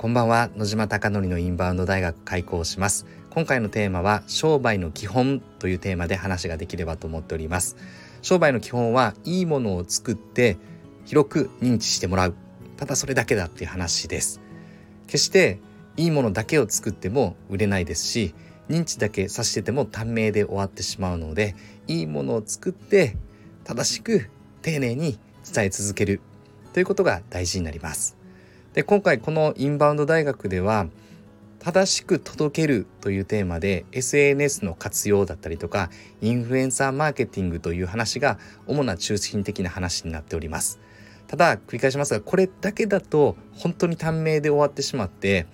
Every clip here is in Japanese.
こんばんは。野島貴則のインバウンド大学開校します。今回のテーマは商売の基本というテーマで話ができればと思っております。商売の基本はいいものを作って広く認知してもらう。ただそれだけだっていう話です。決していいものだけを作っても売れないですし認知だけさしてても短命で終わってしまうのでいいものを作って正しく丁寧に伝え続ける。ということが大事になります。で今回このインバウンド大学では正しく届けるというテーマで SNS の活用だったりとかインフルエンサーマーケティングという話が主な中心的な話になっております。ただ繰り返しますがこれだけだと本当に短命で終わってしまって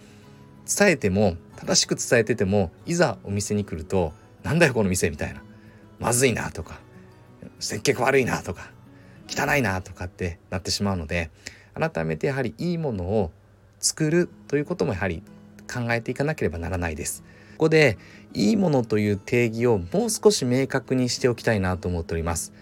伝えても正しく伝えててもいざお店に来るとなんだよこの店みたいな。まずいなとか接客悪いなとか汚いなとかってなってしまうので改めてやはりいいものを作るということもやはり考えていかなければならないです。ここでいいものという定義をもう少し明確にしておきたいなと思っております。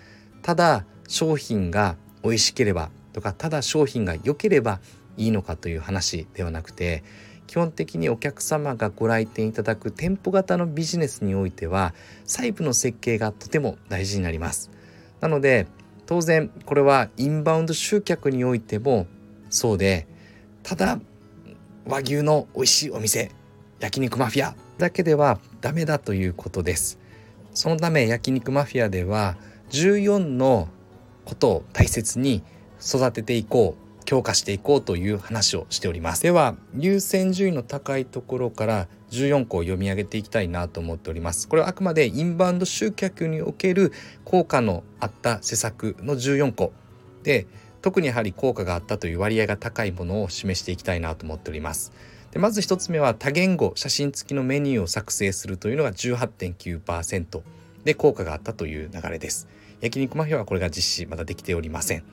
ただ商品が美味しければとかただ商品が良ければいいのかという話ではなくて基本的にお客様がご来店いただく店舗型のビジネスにおいては細部の設計がとても大事になりますなので当然これはインバウンド集客においてもそうでただ和牛の美味しいお店焼肉マフィアだけではダメだということです。そのため焼肉マフィアでは14のことを大切に育てていこう。強化していこうという話をしております。では優先順位の高いところから14個を読み上げていきたいなと思っております。これはあくまでインバウンド集客における効果のあった施策の14個で特にやはり効果があったという割合が高いものを示していきたいなと思っております。でまず1つ目は多言語写真付きのメニューを作成するというのが18.9%で効果があったという流れです。焼肉マフィアはこれが実施まだできておりません。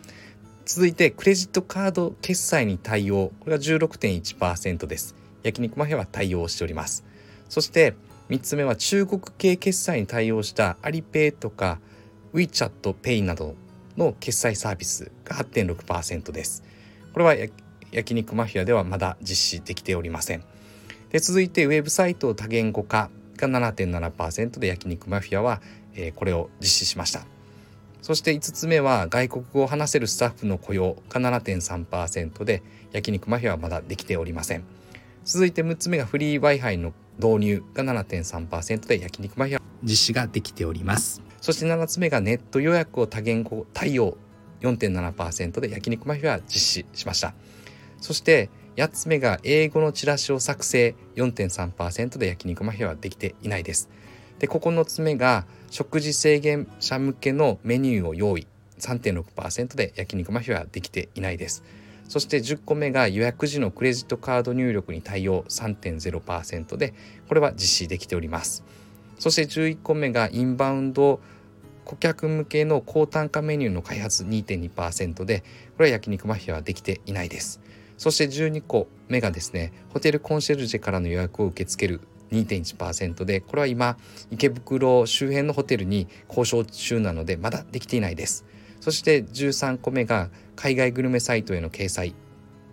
続いてクレジットカード決済に対応。これが16.1%です。焼肉マフィアは対応しております。そして3つ目は中国系決済に対応したアリペイとか WeChatPay などの決済サービスが8.6%です。これは焼肉マフィアではまだ実施できておりません。で続いてウェブサイト多言語化が7.7%で焼肉マフィアは、えー、これを実施しました。そして5つ目は外国語を話せるスタッフの雇用が7.3%で焼肉マフィアはまだできておりません。続いて6つ目がフリー Wi-Fi の導入が7.3%で焼肉マフィア実施ができております。そして7つ目がネット予約を多言語対応4.7%で焼肉マフィアは実施しました。そして8つ目が英語のチラシを作成4.3%で焼肉マフィアはできていないです。で9つ目が食事制限者向けのメニューを用意。3.6%で焼肉マフィはできていないです。そして10個目が予約時のクレジットカード入力に対応。3.0%でこれは実施できております。そして11個目がインバウンド顧客向けの高単価メニューの開発。2.2%でこれは焼肉マフィアはできていないです。そして12個目がですねホテルコンシェルジェからの予約を受け付ける2.1%でこれは今池袋周辺のホテルに交渉中なのでまだできていないです。そして13個目が海外グルメサイトへの掲載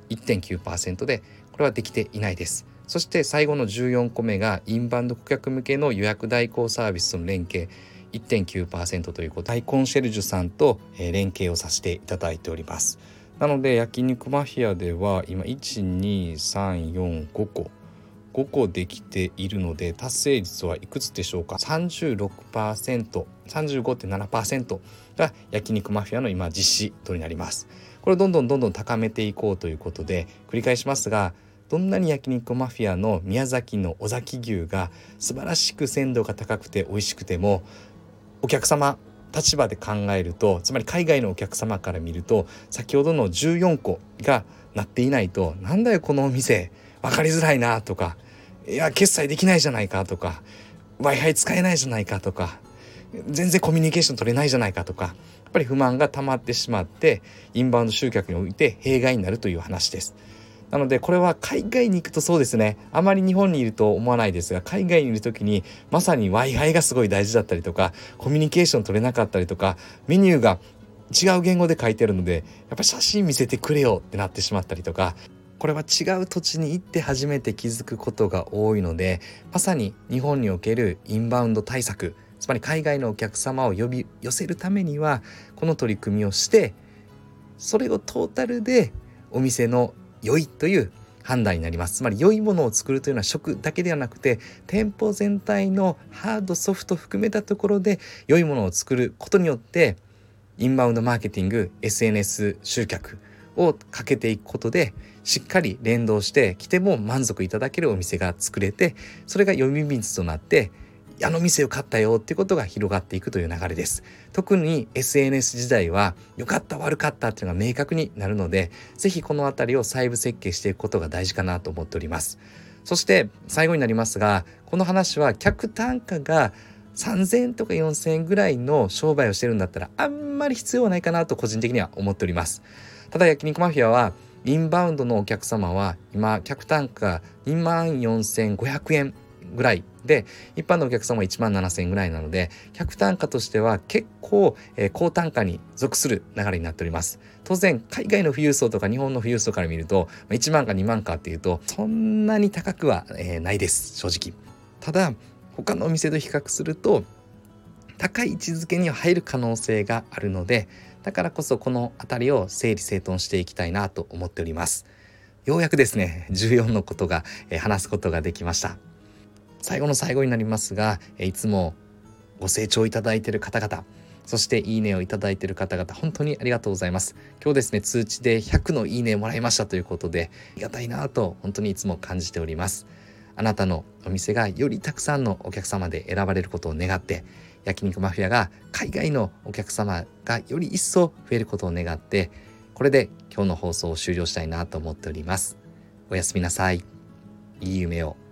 1.9%でこれはできていないです。そして最後の14個目がインバウンド顧客向けの予約代行サービスとの連携1.9%ということでコンシェルジュさんと連携をさせていただいております。なので焼肉マフィアでは今12345個。5個できているので達成率はいくつでしょうか？36%35.7% が焼肉マフィアの今実施とになります。これをどんどんどんどん高めていこうということで繰り返しますがどんなに焼肉マフィアの宮崎の尾崎牛が素晴らしく鮮度が高くて美味しくてもお客様立場で考えるとつまり海外のお客様から見ると先ほどの14個がなっていないとなんだよこのお店分かりづらいなとかいや決済できないじゃないかとか w i f i 使えないじゃないかとか全然コミュニケーション取れないじゃないかとかやっぱり不満が溜まってしまってインバウンド集客において弊害になるという話です。なのでこれは海外に行くとそうですねあまり日本にいると思わないですが海外にいる時にまさに w i f i がすごい大事だったりとかコミュニケーション取れなかったりとかメニューが違う言語で書いてるのでやっぱり写真見せてくれよってなってしまったりとかこれは違う土地に行って初めて気づくことが多いのでまさに日本におけるインバウンド対策つまり海外のお客様を呼び寄せるためにはこの取り組みをしてそれをトータルでお店の良いという判断になります。つまり良いものを作るというのは食だけではなくて店舗全体のハードソフト含めたところで良いものを作ることによってインバウンドマーケティング SNS 集客をかけていくことでしっかり連動して来ても満足いただけるお店が作れてそれが呼び水となってあの店を買ったよってことが広がっていくという流れです。特に SNS 時代は良かった悪かったっていうのが明確になるので是非この辺りを細部設計していくことが大事かなと思っておりますそして最後になりますがこの話は客単価が3000とか4000円ぐらいの商売をしてるんだったらあんまり必要はないかなと個人的には思っております。ただ焼肉マフィアはインバウンドのお客様は今客単価2万4500円ぐらいで一般のお客様は1万7000円ぐらいなので客単価としては結構、えー、高単価に属する流れになっております。当然海外の富裕層とか日本の富裕層から見ると1万か2万かっていうとそんなに高くは、えー、ないです正直。ただ他のお店と比較すると高い位置づけには入る可能性があるのでだからこそこの辺りを整理整頓していきたいなと思っております。ようやくですね14のことが、えー、話すことができました。最後の最後になりますが、えー、いつもご清聴いただいている方々そしていいねをいただいている方々本当にありがとうございます。今日ですね通知で100のいいねをもらいましたということでありがたいなと本当にいつも感じております。あなたのお店がよりたくさんのお客様で選ばれることを願って焼肉マフィアが海外のお客様がより一層増えることを願ってこれで今日の放送を終了したいなと思っております。おやすみなさい。いい夢を。